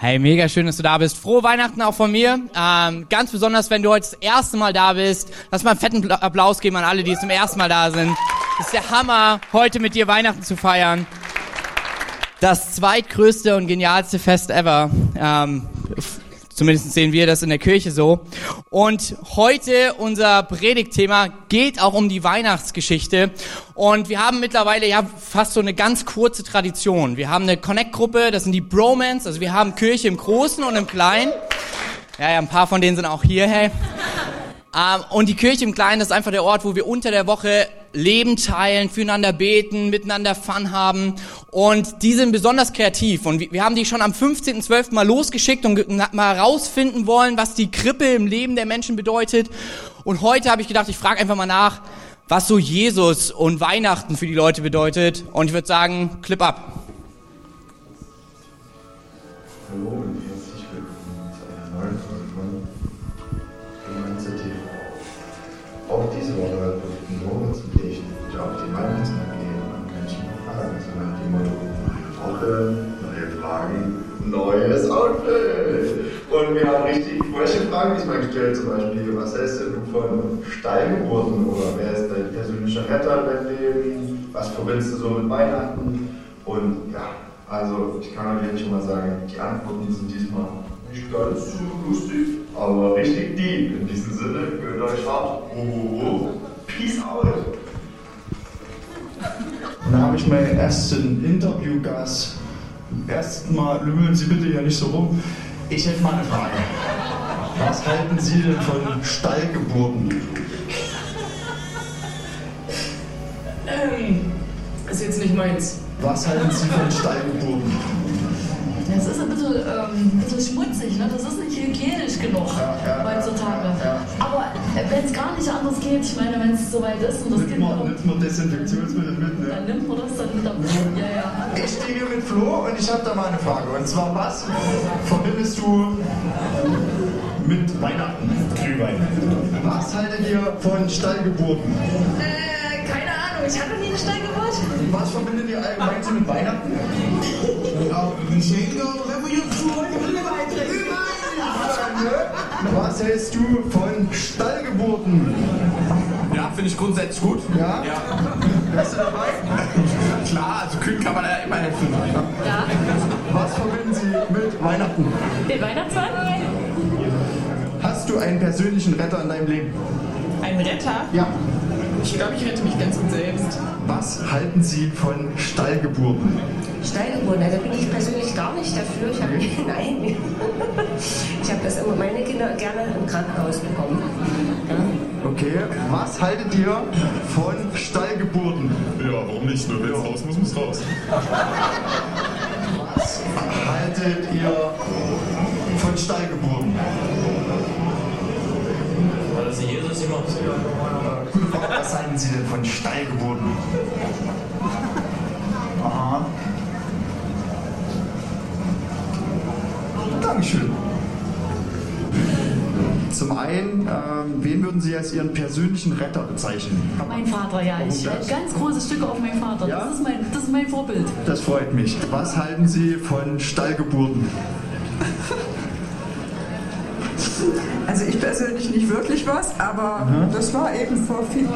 Hey, mega schön, dass du da bist. Frohe Weihnachten auch von mir. Ähm, ganz besonders, wenn du heute das erste Mal da bist. Lass mal einen fetten Applaus geben an alle, die zum ersten Mal da sind. Das ist der Hammer, heute mit dir Weihnachten zu feiern. Das zweitgrößte und genialste Fest ever. Ähm, Zumindest sehen wir das in der Kirche so. Und heute unser Predigtthema geht auch um die Weihnachtsgeschichte. Und wir haben mittlerweile ja fast so eine ganz kurze Tradition. Wir haben eine Connect-Gruppe, das sind die Bromans. Also wir haben Kirche im Großen und im Kleinen. Ja, ja, ein paar von denen sind auch hier, hey. Ähm, und die Kirche im Kleinen, ist einfach der Ort, wo wir unter der Woche Leben teilen, füreinander beten, miteinander Fun haben. Und die sind besonders kreativ. Und wir haben die schon am 15.12. mal losgeschickt und mal herausfinden wollen, was die Krippe im Leben der Menschen bedeutet. Und heute habe ich gedacht, ich frage einfach mal nach, was so Jesus und Weihnachten für die Leute bedeutet. Und ich würde sagen, Clip ab. Hallo und herzlich willkommen zu einer neuen Folge von Gemeinde TV. Auch diese Woche neue Fragen, neues Outfit. Und wir haben richtig freche Fragen diesmal gestellt, zum Beispiel, was hältst du von Stallgeburten oder wer ist dein persönlicher Retter in deinem Leben? Was verbindest du so mit Weihnachten? Und ja, also ich kann euch jetzt schon mal sagen, die Antworten sind diesmal nicht ganz so lustig, aber richtig deep. In diesem Sinne, gönnt euch hart. Oh, oh, oh. Peace out. Und da habe ich meinen ersten Interviewgast. Erstmal lümmeln Sie bitte hier nicht so rum. Ich hätte mal eine Frage. Was halten Sie denn von Stallgeburten? Ähm, ist jetzt nicht meins. Was halten Sie von Stallgeburten? Das ist ein bisschen, ähm, bisschen schmutzig, ne? Das ist nicht hygienisch genug Ja, ja, heutzutage. ja. Wenn es gar nicht anders geht, ich meine, wenn es soweit ist und das Nimmt Kind man, kommt, nimmt man Desinfektionsmittel mit, ne? dann nimmt man das dann wieder. Ja, ja. Ich stehe hier mit Flo und ich habe da mal eine Frage. Und zwar, was verbindest du mit Weihnachten? Glühwein. Was haltet ihr von Stallgeburten? Äh, keine Ahnung, ich hatte nie eine Steigeburt. Was verbindet ihr allgemein so mit Weihnachten? Geschenke, Revolution, Glühwein trinken. Was hältst du von Stallgeburten? Ja, finde ich grundsätzlich gut. Ja? Wärst du dabei? Klar, also Kühen kann man ja immer helfen. Ja, Was verbinden sie mit Weihnachten? den Weihnachtsmann? Hast du einen persönlichen Retter in deinem Leben? Ein Retter? Ja. Ich glaube, ich rette mich ganz gut selbst. Was halten Sie von Stallgeburten? Steigeburten, also bin ich persönlich gar nicht dafür. Ich habe nein, ich habe das immer meine Kinder gerne im Krankenhaus bekommen. Ja. Okay. Was haltet ihr von Stallgeburten? Ja, warum nicht? Nur wenn es raus muss, muss raus. Was haltet ihr von Stallgeburten? Also Jesus immer. Was halten Sie denn von Stallgeburten? Aha. Dankeschön. Zum einen, ähm, wen würden Sie als Ihren persönlichen Retter bezeichnen? Mein Vater, ja. Ich Warum das? ganz große Stücke auf meinen Vater. Ja? Das, ist mein, das ist mein Vorbild. Das freut mich. Was halten Sie von Stallgeburten? Ich persönlich nicht wirklich was, aber das war eben vor vielen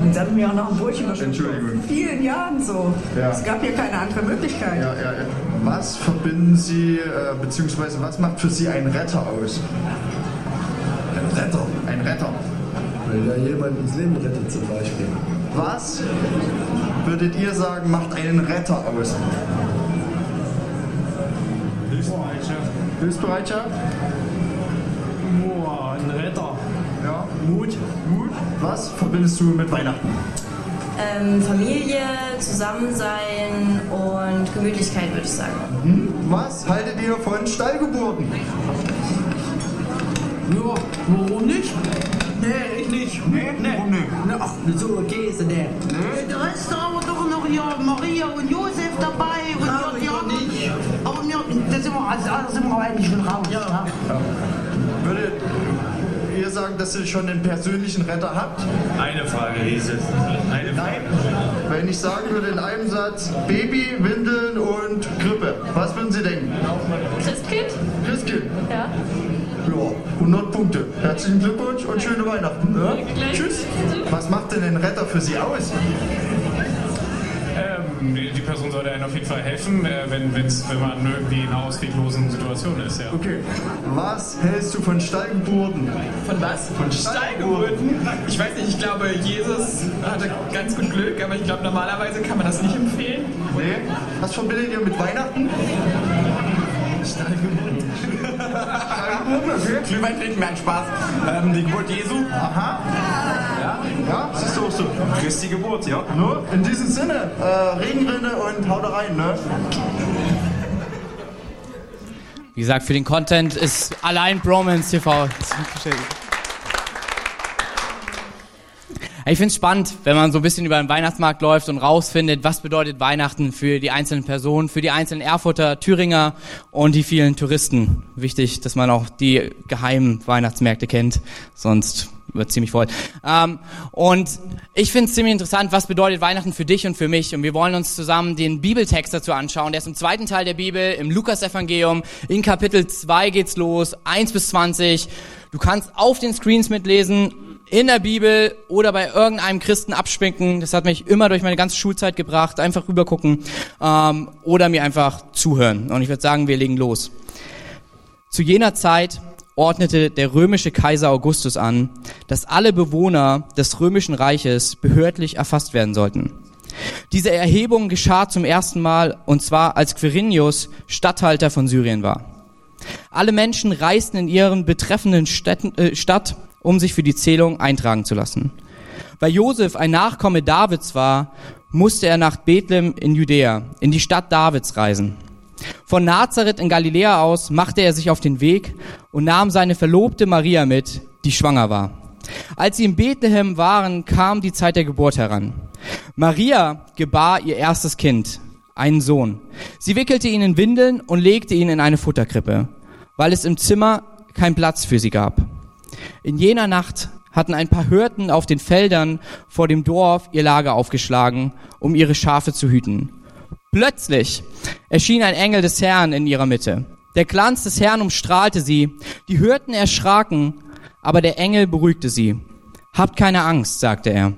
und dann mir auch noch ein Brötchen. Entschuldigung. Vor vielen Jahren so. Ja. Es gab hier keine andere Möglichkeit. Ja, ja, ja. Was verbinden Sie, äh, beziehungsweise was macht für Sie einen Retter aus? Ein Retter? Ein Retter. Wenn er jemand ins Leben rettet zum Beispiel. Was würdet ihr sagen, macht einen Retter aus? Hilfsbereitschaft. Hilfsbereitschaft? Mut. Mut? Was verbindest du mit Weihnachten? Ähm, Familie, Zusammensein und Gemütlichkeit, würde ich sagen. Hm? Was haltet ihr von Stallgeburten? Ja, warum nicht? Nee, ich nicht. Nee, nee. Warum nicht? Ach, so Käse, nee. Nee, der Rest aber doch noch hier Maria und Josef dabei. Und ja, die anderen. Nicht. Aber mir, das sind wir, also, alles sind wir eigentlich schon raus. Ja. Würdet ihr sagen, dass ihr schon einen persönlichen Retter habt? Eine Frage, Jesus. Eine Frage. Wenn ich sagen würde in einem Satz Baby, Windeln und Grippe, was würden Sie denken? Christkind? Christkind. Ja. Ja, 100 Punkte. Herzlichen Glückwunsch und schöne Weihnachten. Ja? Tschüss. Was macht denn ein Retter für Sie aus? Ähm, die Person sollte einem auf jeden Fall helfen, äh, wenn, wenn's, wenn man irgendwie in einer ausweglosen Situation ist. Ja. Okay. Was hältst du von Stallgeburten? Von was? Von Stallgeburten? Ich weiß nicht, ich glaube, Jesus hatte ganz gut Glück, aber ich glaube, normalerweise kann man das nicht empfehlen. Nee. Was verbindet ihr mit Weihnachten? Stallgeburten. Glühwein trinken, mein Spaß. Ähm, die Geburt Jesu. Aha. Ja. Siehst du auch so. Christi Geburt, ja. Nur in diesem Sinne, äh, Regenrinne und haut rein, ne? Wie gesagt, für den Content ist allein Bromance TV. Ich finde es spannend, wenn man so ein bisschen über den Weihnachtsmarkt läuft und rausfindet, was bedeutet Weihnachten für die einzelnen Personen, für die einzelnen Erfurter, Thüringer und die vielen Touristen. Wichtig, dass man auch die geheimen Weihnachtsmärkte kennt, sonst wird ziemlich voll. Ähm, und ich finde es ziemlich interessant, was bedeutet Weihnachten für dich und für mich. Und wir wollen uns zusammen den Bibeltext dazu anschauen. Der ist im zweiten Teil der Bibel, im Lukas-Evangelium. In Kapitel 2 geht's los, 1 bis 20. Du kannst auf den Screens mitlesen, in der Bibel oder bei irgendeinem Christen abschminken. Das hat mich immer durch meine ganze Schulzeit gebracht. Einfach rübergucken ähm, oder mir einfach zuhören. Und ich würde sagen, wir legen los. Zu jener Zeit ordnete der römische Kaiser Augustus an, dass alle Bewohner des römischen Reiches behördlich erfasst werden sollten. Diese Erhebung geschah zum ersten Mal und zwar als Quirinius Statthalter von Syrien war. Alle Menschen reisten in ihren betreffenden Städten, äh, Stadt, um sich für die Zählung eintragen zu lassen. Weil Josef ein Nachkomme Davids war, musste er nach Bethlehem in Judäa, in die Stadt Davids reisen. Von Nazareth in Galiläa aus machte er sich auf den Weg und nahm seine Verlobte Maria mit, die schwanger war. Als sie in Bethlehem waren, kam die Zeit der Geburt heran. Maria gebar ihr erstes Kind, einen Sohn. Sie wickelte ihn in Windeln und legte ihn in eine Futterkrippe, weil es im Zimmer keinen Platz für sie gab. In jener Nacht hatten ein paar Hirten auf den Feldern vor dem Dorf ihr Lager aufgeschlagen, um ihre Schafe zu hüten. Plötzlich erschien ein Engel des Herrn in ihrer Mitte. Der Glanz des Herrn umstrahlte sie. Die Hirten erschraken, aber der Engel beruhigte sie. Habt keine Angst, sagte er.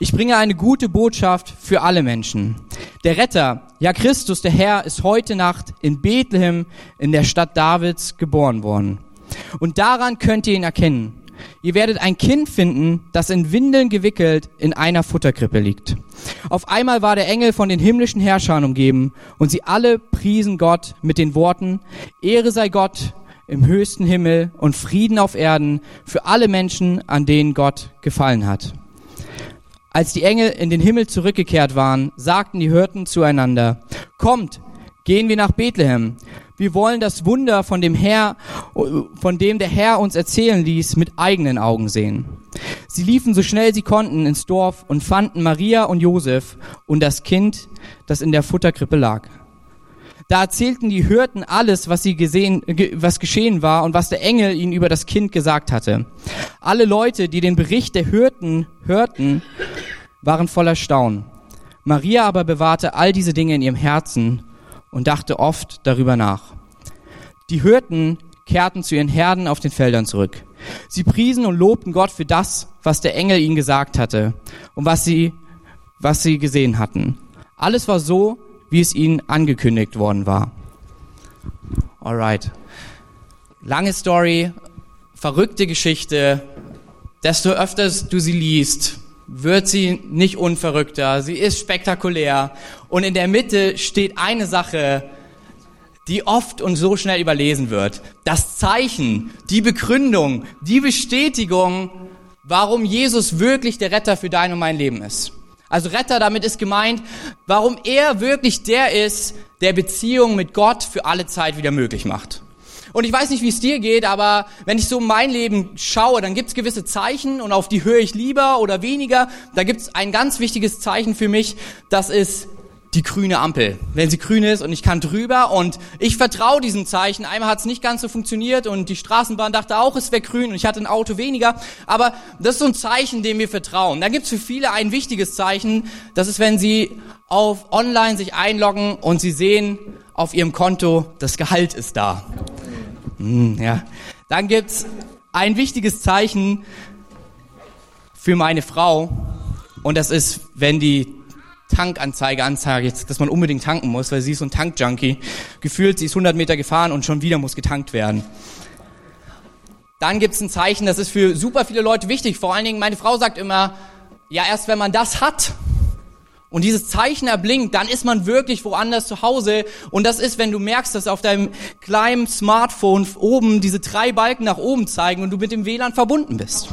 Ich bringe eine gute Botschaft für alle Menschen. Der Retter, ja Christus, der Herr, ist heute Nacht in Bethlehem in der Stadt Davids geboren worden. Und daran könnt ihr ihn erkennen. Ihr werdet ein Kind finden, das in Windeln gewickelt in einer Futterkrippe liegt. Auf einmal war der Engel von den himmlischen Herrschern umgeben und sie alle priesen Gott mit den Worten, Ehre sei Gott im höchsten Himmel und Frieden auf Erden für alle Menschen, an denen Gott gefallen hat. Als die Engel in den Himmel zurückgekehrt waren, sagten die Hirten zueinander, kommt, gehen wir nach Bethlehem. Wir wollen das Wunder von dem Herr, von dem der Herr uns erzählen ließ, mit eigenen Augen sehen. Sie liefen so schnell sie konnten ins Dorf und fanden Maria und Josef und das Kind, das in der Futterkrippe lag. Da erzählten die Hirten alles, was sie gesehen, was geschehen war und was der Engel ihnen über das Kind gesagt hatte. Alle Leute, die den Bericht der Hirten hörten, waren voller Staunen. Maria aber bewahrte all diese Dinge in ihrem Herzen und dachte oft darüber nach. Die Hirten kehrten zu ihren Herden auf den Feldern zurück. Sie priesen und lobten Gott für das, was der Engel ihnen gesagt hatte und was sie, was sie gesehen hatten. Alles war so, wie es ihnen angekündigt worden war. Alright. Lange Story, verrückte Geschichte. Desto öfter du sie liest, wird sie nicht unverrückter. Sie ist spektakulär. Und in der Mitte steht eine Sache, die oft und so schnell überlesen wird. Das Zeichen, die Begründung, die Bestätigung, warum Jesus wirklich der Retter für dein und mein Leben ist. Also Retter, damit ist gemeint, warum er wirklich der ist, der Beziehung mit Gott für alle Zeit wieder möglich macht. Und ich weiß nicht, wie es dir geht, aber wenn ich so mein Leben schaue, dann gibt es gewisse Zeichen und auf die höre ich lieber oder weniger. Da gibt es ein ganz wichtiges Zeichen für mich, das ist die grüne Ampel. Wenn sie grün ist und ich kann drüber und ich vertraue diesem Zeichen. Einmal hat es nicht ganz so funktioniert und die Straßenbahn dachte auch, es wäre grün und ich hatte ein Auto weniger. Aber das ist so ein Zeichen, dem wir vertrauen. Dann gibt es für viele ein wichtiges Zeichen. Das ist, wenn sie auf online sich einloggen und sie sehen auf ihrem Konto, das Gehalt ist da. Hm, ja. Dann gibt's ein wichtiges Zeichen für meine Frau und das ist, wenn die Tankanzeige anzeigt, dass man unbedingt tanken muss, weil sie ist so ein Tankjunkie. Gefühlt, sie ist 100 Meter gefahren und schon wieder muss getankt werden. Dann gibt's ein Zeichen, das ist für super viele Leute wichtig. Vor allen Dingen, meine Frau sagt immer, ja, erst wenn man das hat und dieses Zeichen erblinkt, dann ist man wirklich woanders zu Hause. Und das ist, wenn du merkst, dass auf deinem kleinen Smartphone oben diese drei Balken nach oben zeigen und du mit dem WLAN verbunden bist.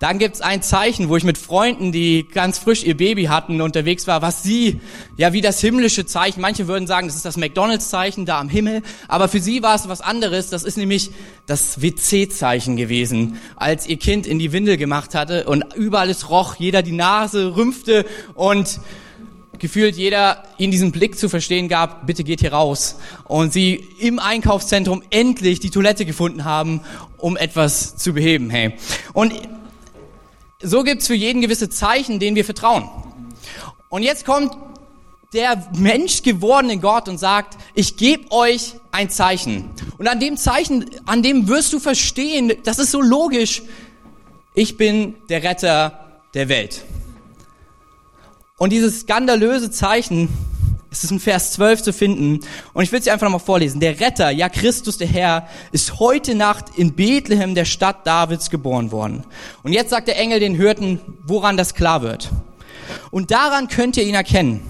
Dann gibt's ein Zeichen, wo ich mit Freunden, die ganz frisch ihr Baby hatten, unterwegs war, was sie, ja, wie das himmlische Zeichen, manche würden sagen, das ist das McDonalds-Zeichen da am Himmel, aber für sie war es was anderes, das ist nämlich das WC-Zeichen gewesen, als ihr Kind in die Windel gemacht hatte und überall es roch, jeder die Nase rümpfte und gefühlt jeder in diesem Blick zu verstehen gab, bitte geht hier raus. Und sie im Einkaufszentrum endlich die Toilette gefunden haben, um etwas zu beheben, hey. Und so gibt's für jeden gewisse Zeichen, denen wir vertrauen. Und jetzt kommt der Mensch gewordene Gott und sagt, ich gebe euch ein Zeichen. Und an dem Zeichen, an dem wirst du verstehen, das ist so logisch, ich bin der Retter der Welt. Und dieses skandalöse Zeichen, es ist in Vers 12 zu finden. Und ich will dir einfach nochmal vorlesen. Der Retter, ja Christus der Herr, ist heute Nacht in Bethlehem, der Stadt Davids, geboren worden. Und jetzt sagt der Engel den Hürden, woran das klar wird. Und daran könnt ihr ihn erkennen.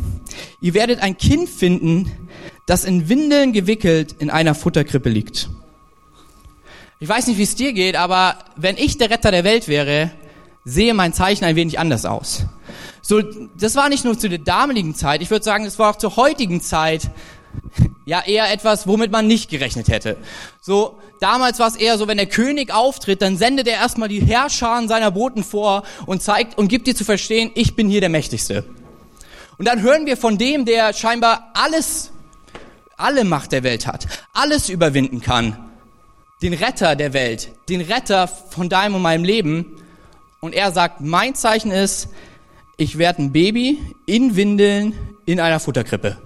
Ihr werdet ein Kind finden, das in Windeln gewickelt in einer Futterkrippe liegt. Ich weiß nicht, wie es dir geht, aber wenn ich der Retter der Welt wäre, sehe mein Zeichen ein wenig anders aus. So, das war nicht nur zu der damaligen Zeit, ich würde sagen, es war auch zur heutigen Zeit ja eher etwas, womit man nicht gerechnet hätte. So, damals war es eher so, wenn der König auftritt, dann sendet er erstmal die Herrscher seiner Boten vor und zeigt und gibt dir zu verstehen, ich bin hier der Mächtigste. Und dann hören wir von dem, der scheinbar alles, alle Macht der Welt hat, alles überwinden kann, den Retter der Welt, den Retter von deinem und meinem Leben. Und er sagt, mein Zeichen ist, ich werde ein Baby in Windeln in einer Futterkrippe.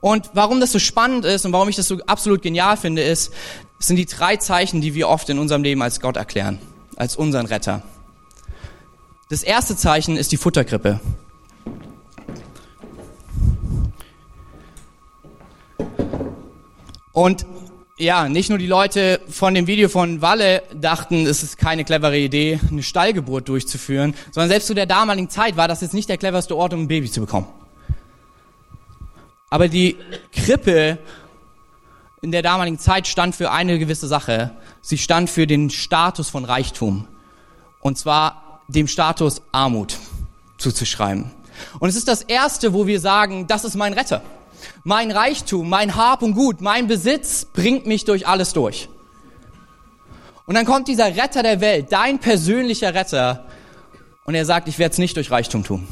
Und warum das so spannend ist und warum ich das so absolut genial finde, ist, sind die drei Zeichen, die wir oft in unserem Leben als Gott erklären, als unseren Retter. Das erste Zeichen ist die Futterkrippe. Und ja, nicht nur die Leute von dem Video von Walle dachten, es ist keine clevere Idee, eine Stallgeburt durchzuführen, sondern selbst zu der damaligen Zeit war das jetzt nicht der cleverste Ort, um ein Baby zu bekommen. Aber die Krippe in der damaligen Zeit stand für eine gewisse Sache. Sie stand für den Status von Reichtum. Und zwar dem Status Armut zuzuschreiben. Und es ist das erste, wo wir sagen, das ist mein Retter. Mein Reichtum, mein Hab und Gut, mein Besitz bringt mich durch alles durch. Und dann kommt dieser Retter der Welt, dein persönlicher Retter, und er sagt, ich werde es nicht durch Reichtum tun.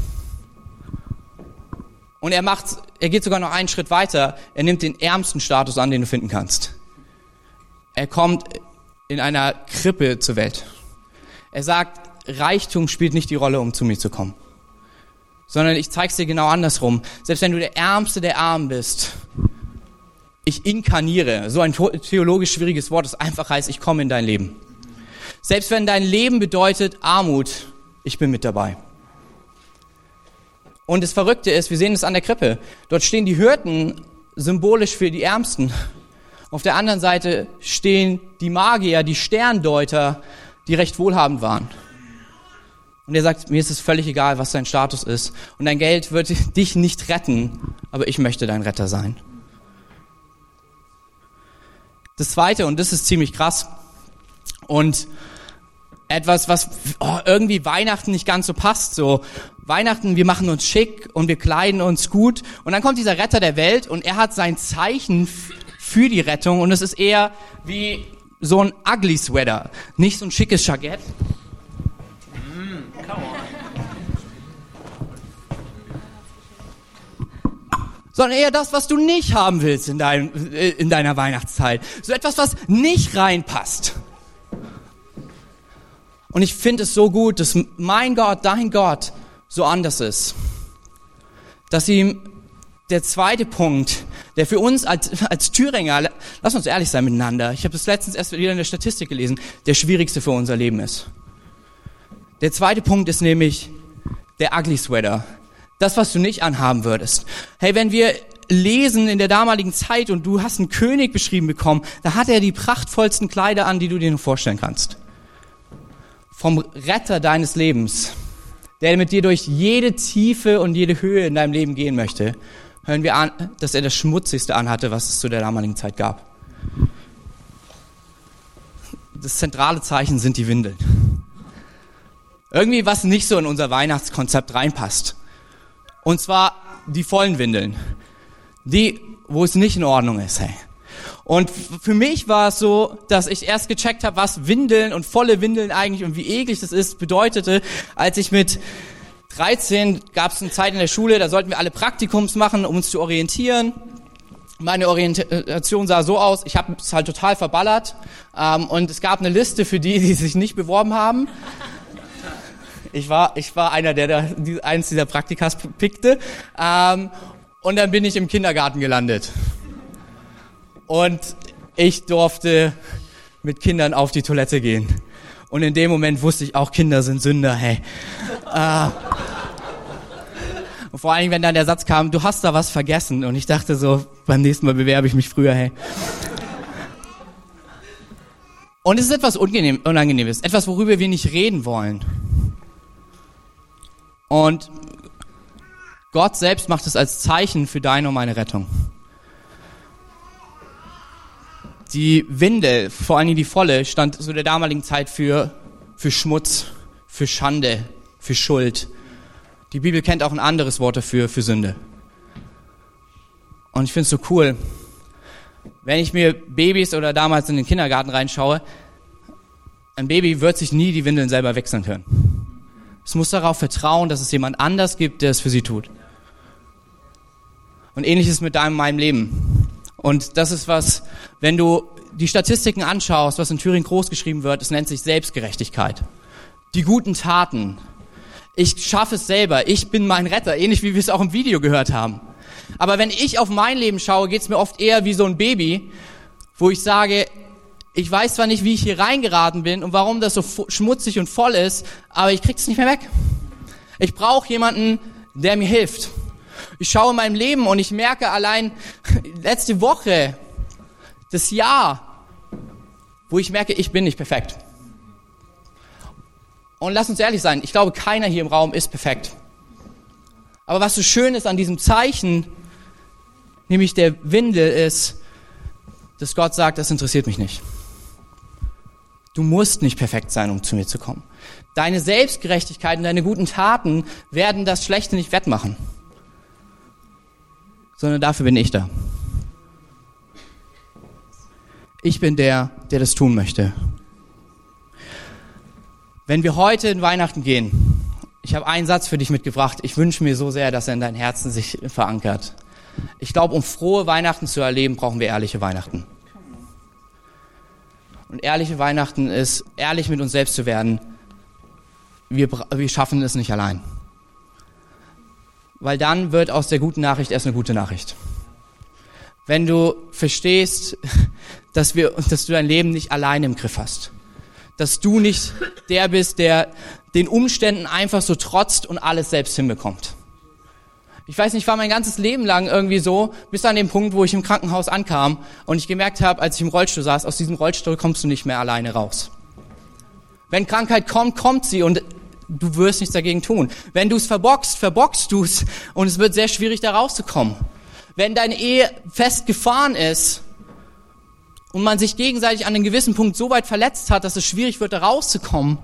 Und er macht, er geht sogar noch einen Schritt weiter. Er nimmt den ärmsten Status an, den du finden kannst. Er kommt in einer Krippe zur Welt. Er sagt, Reichtum spielt nicht die Rolle, um zu mir zu kommen sondern ich zeig's dir genau andersrum. Selbst wenn du der Ärmste der Armen bist, ich inkarniere, so ein theologisch schwieriges Wort, das einfach heißt, ich komme in dein Leben. Selbst wenn dein Leben bedeutet Armut, ich bin mit dabei. Und das Verrückte ist, wir sehen es an der Krippe. Dort stehen die Hürden symbolisch für die Ärmsten. Auf der anderen Seite stehen die Magier, die Sterndeuter, die recht wohlhabend waren. Und er sagt, mir ist es völlig egal, was dein Status ist. Und dein Geld wird dich nicht retten, aber ich möchte dein Retter sein. Das zweite, und das ist ziemlich krass, und etwas, was oh, irgendwie Weihnachten nicht ganz so passt, so Weihnachten, wir machen uns schick und wir kleiden uns gut. Und dann kommt dieser Retter der Welt und er hat sein Zeichen für die Rettung und es ist eher wie so ein ugly Sweater, nicht so ein schickes Jackett, sondern eher das, was du nicht haben willst in, dein, in deiner Weihnachtszeit. So etwas, was nicht reinpasst. Und ich finde es so gut, dass mein Gott, dein Gott, so anders ist. Dass ihm der zweite Punkt, der für uns als, als Thüringer, lass uns ehrlich sein miteinander, ich habe das letztens erst wieder in der Statistik gelesen, der schwierigste für unser Leben ist. Der zweite Punkt ist nämlich der Ugly Sweater. Das, was du nicht anhaben würdest. Hey, wenn wir lesen in der damaligen Zeit und du hast einen König beschrieben bekommen, da hat er die prachtvollsten Kleider an, die du dir nur vorstellen kannst. Vom Retter deines Lebens, der mit dir durch jede Tiefe und jede Höhe in deinem Leben gehen möchte, hören wir an, dass er das Schmutzigste anhatte, was es zu der damaligen Zeit gab. Das zentrale Zeichen sind die Windeln. Irgendwie was nicht so in unser Weihnachtskonzept reinpasst. Und zwar die vollen Windeln. Die, wo es nicht in Ordnung ist, hey. Und für mich war es so, dass ich erst gecheckt habe, was Windeln und volle Windeln eigentlich und wie eklig das ist, bedeutete, als ich mit 13 gab es eine Zeit in der Schule, da sollten wir alle Praktikums machen, um uns zu orientieren. Meine Orientation sah so aus, ich habe es halt total verballert ähm, und es gab eine Liste für die, die sich nicht beworben haben. Ich war, ich war einer, der da eins dieser Praktikas pickte. Ähm, und dann bin ich im Kindergarten gelandet. Und ich durfte mit Kindern auf die Toilette gehen. Und in dem Moment wusste ich auch, Kinder sind Sünder, hey. Äh, und vor allen Dingen, wenn dann der Satz kam, du hast da was vergessen. Und ich dachte so, beim nächsten Mal bewerbe ich mich früher, hey. Und es ist etwas Unangenehmes, etwas, worüber wir nicht reden wollen. Und Gott selbst macht es als Zeichen für deine und meine Rettung. Die Windel, vor allem die volle, stand zu der damaligen Zeit für, für Schmutz, für Schande, für Schuld. Die Bibel kennt auch ein anderes Wort dafür, für Sünde. Und ich finde es so cool, wenn ich mir Babys oder damals in den Kindergarten reinschaue, ein Baby wird sich nie die Windeln selber wechseln können. Es muss darauf vertrauen, dass es jemand anders gibt, der es für sie tut. Und ähnliches mit deinem meinem Leben. Und das ist was, wenn du die Statistiken anschaust, was in Thüringen groß geschrieben wird, es nennt sich Selbstgerechtigkeit. Die guten Taten. Ich schaffe es selber. Ich bin mein Retter. Ähnlich wie wir es auch im Video gehört haben. Aber wenn ich auf mein Leben schaue, geht es mir oft eher wie so ein Baby, wo ich sage, ich weiß zwar nicht, wie ich hier reingeraten bin und warum das so schmutzig und voll ist, aber ich krieg's nicht mehr weg. Ich brauche jemanden, der mir hilft. Ich schaue in meinem Leben und ich merke allein letzte Woche, das Jahr, wo ich merke, ich bin nicht perfekt. Und lass uns ehrlich sein, ich glaube, keiner hier im Raum ist perfekt. Aber was so schön ist an diesem Zeichen, nämlich der Windel, ist, dass Gott sagt, das interessiert mich nicht. Du musst nicht perfekt sein, um zu mir zu kommen. Deine Selbstgerechtigkeit und deine guten Taten werden das Schlechte nicht wettmachen. Sondern dafür bin ich da. Ich bin der, der das tun möchte. Wenn wir heute in Weihnachten gehen, ich habe einen Satz für dich mitgebracht. Ich wünsche mir so sehr, dass er in deinem Herzen sich verankert. Ich glaube, um frohe Weihnachten zu erleben, brauchen wir ehrliche Weihnachten. Und ehrliche Weihnachten ist, ehrlich mit uns selbst zu werden. Wir, wir schaffen es nicht allein. Weil dann wird aus der guten Nachricht erst eine gute Nachricht. Wenn du verstehst, dass, wir, dass du dein Leben nicht allein im Griff hast. Dass du nicht der bist, der den Umständen einfach so trotzt und alles selbst hinbekommt ich weiß nicht, ich war mein ganzes Leben lang irgendwie so, bis an den Punkt, wo ich im Krankenhaus ankam und ich gemerkt habe, als ich im Rollstuhl saß, aus diesem Rollstuhl kommst du nicht mehr alleine raus. Wenn Krankheit kommt, kommt sie und du wirst nichts dagegen tun. Wenn du es verbockst, verbockst du es und es wird sehr schwierig, da rauszukommen. Wenn deine Ehe fest gefahren ist und man sich gegenseitig an einem gewissen Punkt so weit verletzt hat, dass es schwierig wird, da rauszukommen,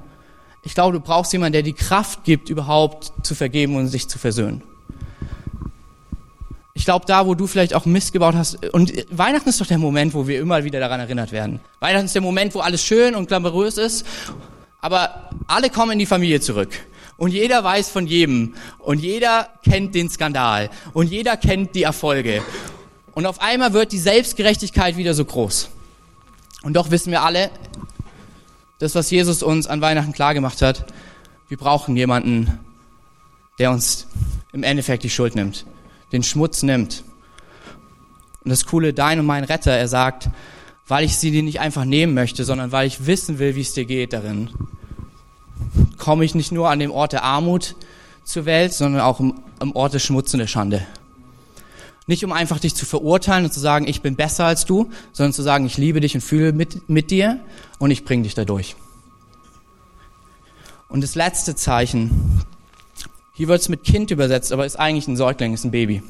ich glaube, du brauchst jemanden, der die Kraft gibt, überhaupt zu vergeben und sich zu versöhnen. Ich glaube, da, wo du vielleicht auch Mist gebaut hast, und Weihnachten ist doch der Moment, wo wir immer wieder daran erinnert werden. Weihnachten ist der Moment, wo alles schön und glamourös ist, aber alle kommen in die Familie zurück. Und jeder weiß von jedem. Und jeder kennt den Skandal. Und jeder kennt die Erfolge. Und auf einmal wird die Selbstgerechtigkeit wieder so groß. Und doch wissen wir alle, das, was Jesus uns an Weihnachten klargemacht hat, wir brauchen jemanden, der uns im Endeffekt die Schuld nimmt, den Schmutz nimmt. Und das Coole, dein und mein Retter, er sagt, weil ich sie dir nicht einfach nehmen möchte, sondern weil ich wissen will, wie es dir geht darin, komme ich nicht nur an dem Ort der Armut zur Welt, sondern auch im Ort des Schmutz und der Schande. Nicht um einfach dich zu verurteilen und zu sagen, ich bin besser als du, sondern zu sagen, ich liebe dich und fühle mit, mit dir und ich bringe dich dadurch. Und das letzte Zeichen, hier wird es mit Kind übersetzt, aber ist eigentlich ein Säugling, ist ein Baby.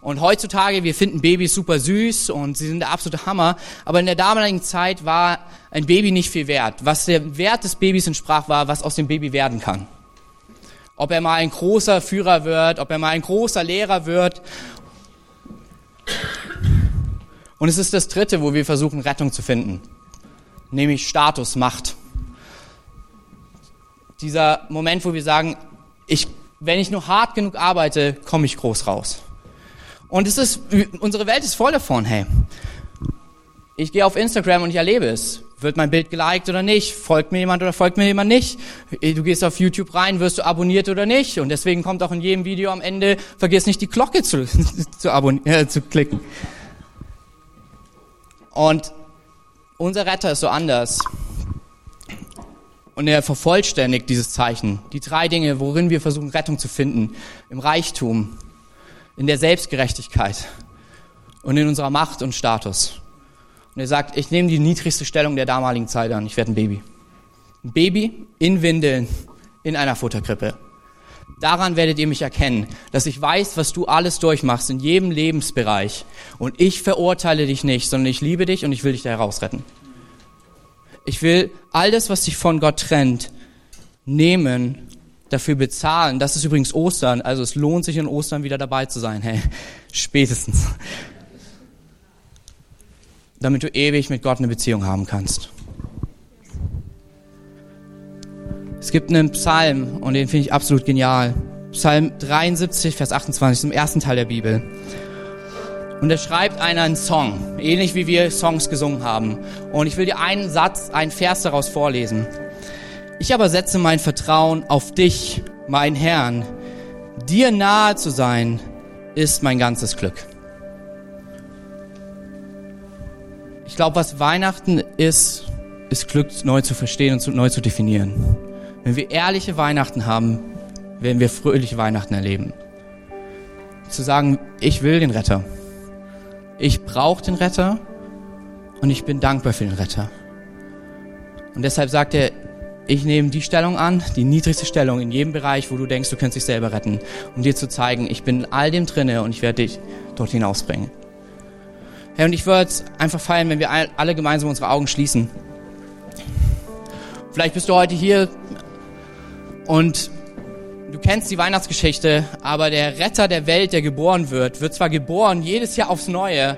Und heutzutage, wir finden Babys super süß und sie sind der absolute Hammer. Aber in der damaligen Zeit war ein Baby nicht viel wert. Was der Wert des Babys entsprach, war, was aus dem Baby werden kann. Ob er mal ein großer Führer wird, ob er mal ein großer Lehrer wird. Und es ist das dritte, wo wir versuchen, Rettung zu finden. Nämlich Status, Macht. Dieser Moment, wo wir sagen, ich, wenn ich nur hart genug arbeite, komme ich groß raus. Und es ist, unsere Welt ist voll davon, hey. Ich gehe auf Instagram und ich erlebe es. Wird mein Bild geliked oder nicht? Folgt mir jemand oder folgt mir jemand nicht? Du gehst auf YouTube rein, wirst du abonniert oder nicht? Und deswegen kommt auch in jedem Video am Ende, vergiss nicht die Glocke zu, zu, äh, zu klicken. Und unser Retter ist so anders. Und er vervollständigt dieses Zeichen. Die drei Dinge, worin wir versuchen, Rettung zu finden. Im Reichtum, in der Selbstgerechtigkeit und in unserer Macht und Status. Und er sagt, ich nehme die niedrigste Stellung der damaligen Zeit an, ich werde ein Baby. Ein Baby in Windeln in einer Futterkrippe. Daran werdet ihr mich erkennen, dass ich weiß, was du alles durchmachst in jedem Lebensbereich. Und ich verurteile dich nicht, sondern ich liebe dich und ich will dich da herausretten. Ich will all das, was dich von Gott trennt, nehmen dafür bezahlen. Das ist übrigens Ostern, also es lohnt sich in Ostern wieder dabei zu sein. Hey, spätestens. Damit du ewig mit Gott eine Beziehung haben kannst. Es gibt einen Psalm und den finde ich absolut genial. Psalm 73, Vers 28, im ersten Teil der Bibel. Und da schreibt einer einen Song, ähnlich wie wir Songs gesungen haben. Und ich will dir einen Satz, einen Vers daraus vorlesen. Ich aber setze mein Vertrauen auf dich, mein Herrn. Dir nahe zu sein, ist mein ganzes Glück. Ich glaube, was Weihnachten ist, ist Glück neu zu verstehen und neu zu definieren. Wenn wir ehrliche Weihnachten haben, werden wir fröhliche Weihnachten erleben. Zu sagen, ich will den Retter. Ich brauche den Retter und ich bin dankbar für den Retter. Und deshalb sagt er, ich nehme die Stellung an, die niedrigste Stellung in jedem Bereich, wo du denkst, du könntest dich selber retten, um dir zu zeigen, ich bin in all dem drinne und ich werde dich dort hinausbringen. Hey, und ich würde einfach feiern, wenn wir alle gemeinsam unsere Augen schließen. Vielleicht bist du heute hier und du kennst die Weihnachtsgeschichte, aber der Retter der Welt, der geboren wird, wird zwar geboren jedes Jahr aufs Neue,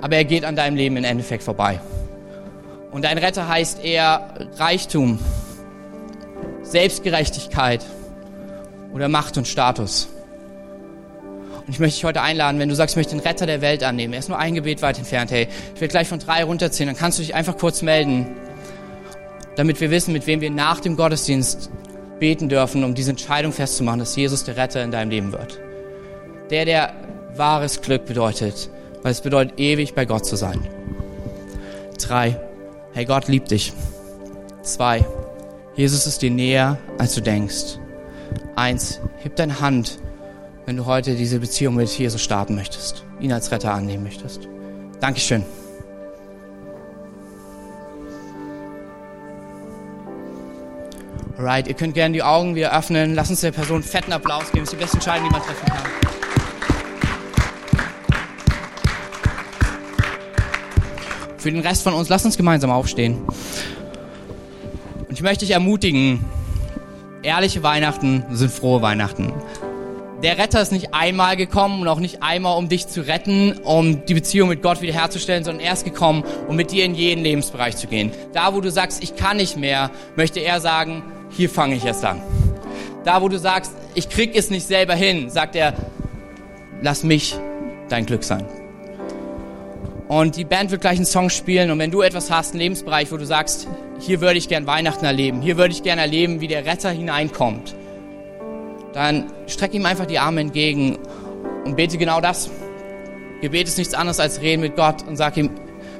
aber er geht an deinem Leben im Endeffekt vorbei. Und dein Retter heißt eher Reichtum, Selbstgerechtigkeit oder Macht und Status. Und ich möchte dich heute einladen, wenn du sagst, ich möchte den Retter der Welt annehmen. Er ist nur ein Gebet weit entfernt. Hey, ich werde gleich von drei runterziehen. Dann kannst du dich einfach kurz melden, damit wir wissen, mit wem wir nach dem Gottesdienst beten dürfen, um diese Entscheidung festzumachen, dass Jesus der Retter in deinem Leben wird. Der, der wahres Glück bedeutet, weil es bedeutet, ewig bei Gott zu sein. Drei. Hey, Gott liebt dich. Zwei. Jesus ist dir näher, als du denkst. Eins, heb deine Hand, wenn du heute diese Beziehung mit Jesus starten möchtest, ihn als Retter annehmen möchtest. Dankeschön. Alright, ihr könnt gerne die Augen wieder öffnen. Lass uns der Person einen fetten Applaus geben. Das ist die beste Entscheidung, die man treffen kann. Für den Rest von uns, lass uns gemeinsam aufstehen. Und ich möchte dich ermutigen, ehrliche Weihnachten sind frohe Weihnachten. Der Retter ist nicht einmal gekommen und auch nicht einmal, um dich zu retten, um die Beziehung mit Gott wiederherzustellen, sondern er ist gekommen, um mit dir in jeden Lebensbereich zu gehen. Da, wo du sagst, ich kann nicht mehr, möchte er sagen, hier fange ich erst an. Da, wo du sagst, ich krieg es nicht selber hin, sagt er, lass mich dein Glück sein. Und die Band wird gleich einen Song spielen und wenn du etwas hast, einen Lebensbereich, wo du sagst, hier würde ich gern Weihnachten erleben, hier würde ich gern erleben, wie der Retter hineinkommt, dann streck ihm einfach die Arme entgegen und bete genau das. Gebet ist nichts anderes als reden mit Gott und sag ihm,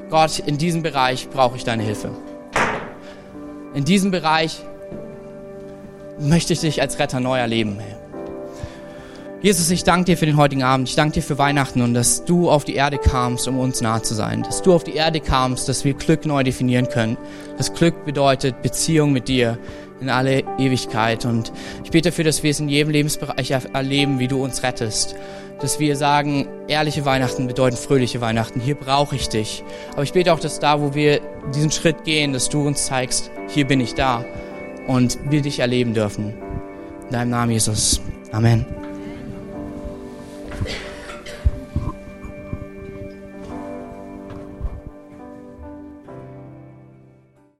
Gott, in diesem Bereich brauche ich deine Hilfe. In diesem Bereich möchte ich dich als Retter neu erleben. Jesus, ich danke dir für den heutigen Abend. Ich danke dir für Weihnachten und dass du auf die Erde kamst, um uns nahe zu sein. Dass du auf die Erde kamst, dass wir Glück neu definieren können. Das Glück bedeutet Beziehung mit dir in alle Ewigkeit. Und ich bete dafür, dass wir es in jedem Lebensbereich erleben, wie du uns rettest. Dass wir sagen, ehrliche Weihnachten bedeuten fröhliche Weihnachten. Hier brauche ich dich. Aber ich bete auch, dass da, wo wir diesen Schritt gehen, dass du uns zeigst, hier bin ich da und wir dich erleben dürfen. In deinem Namen, Jesus. Amen.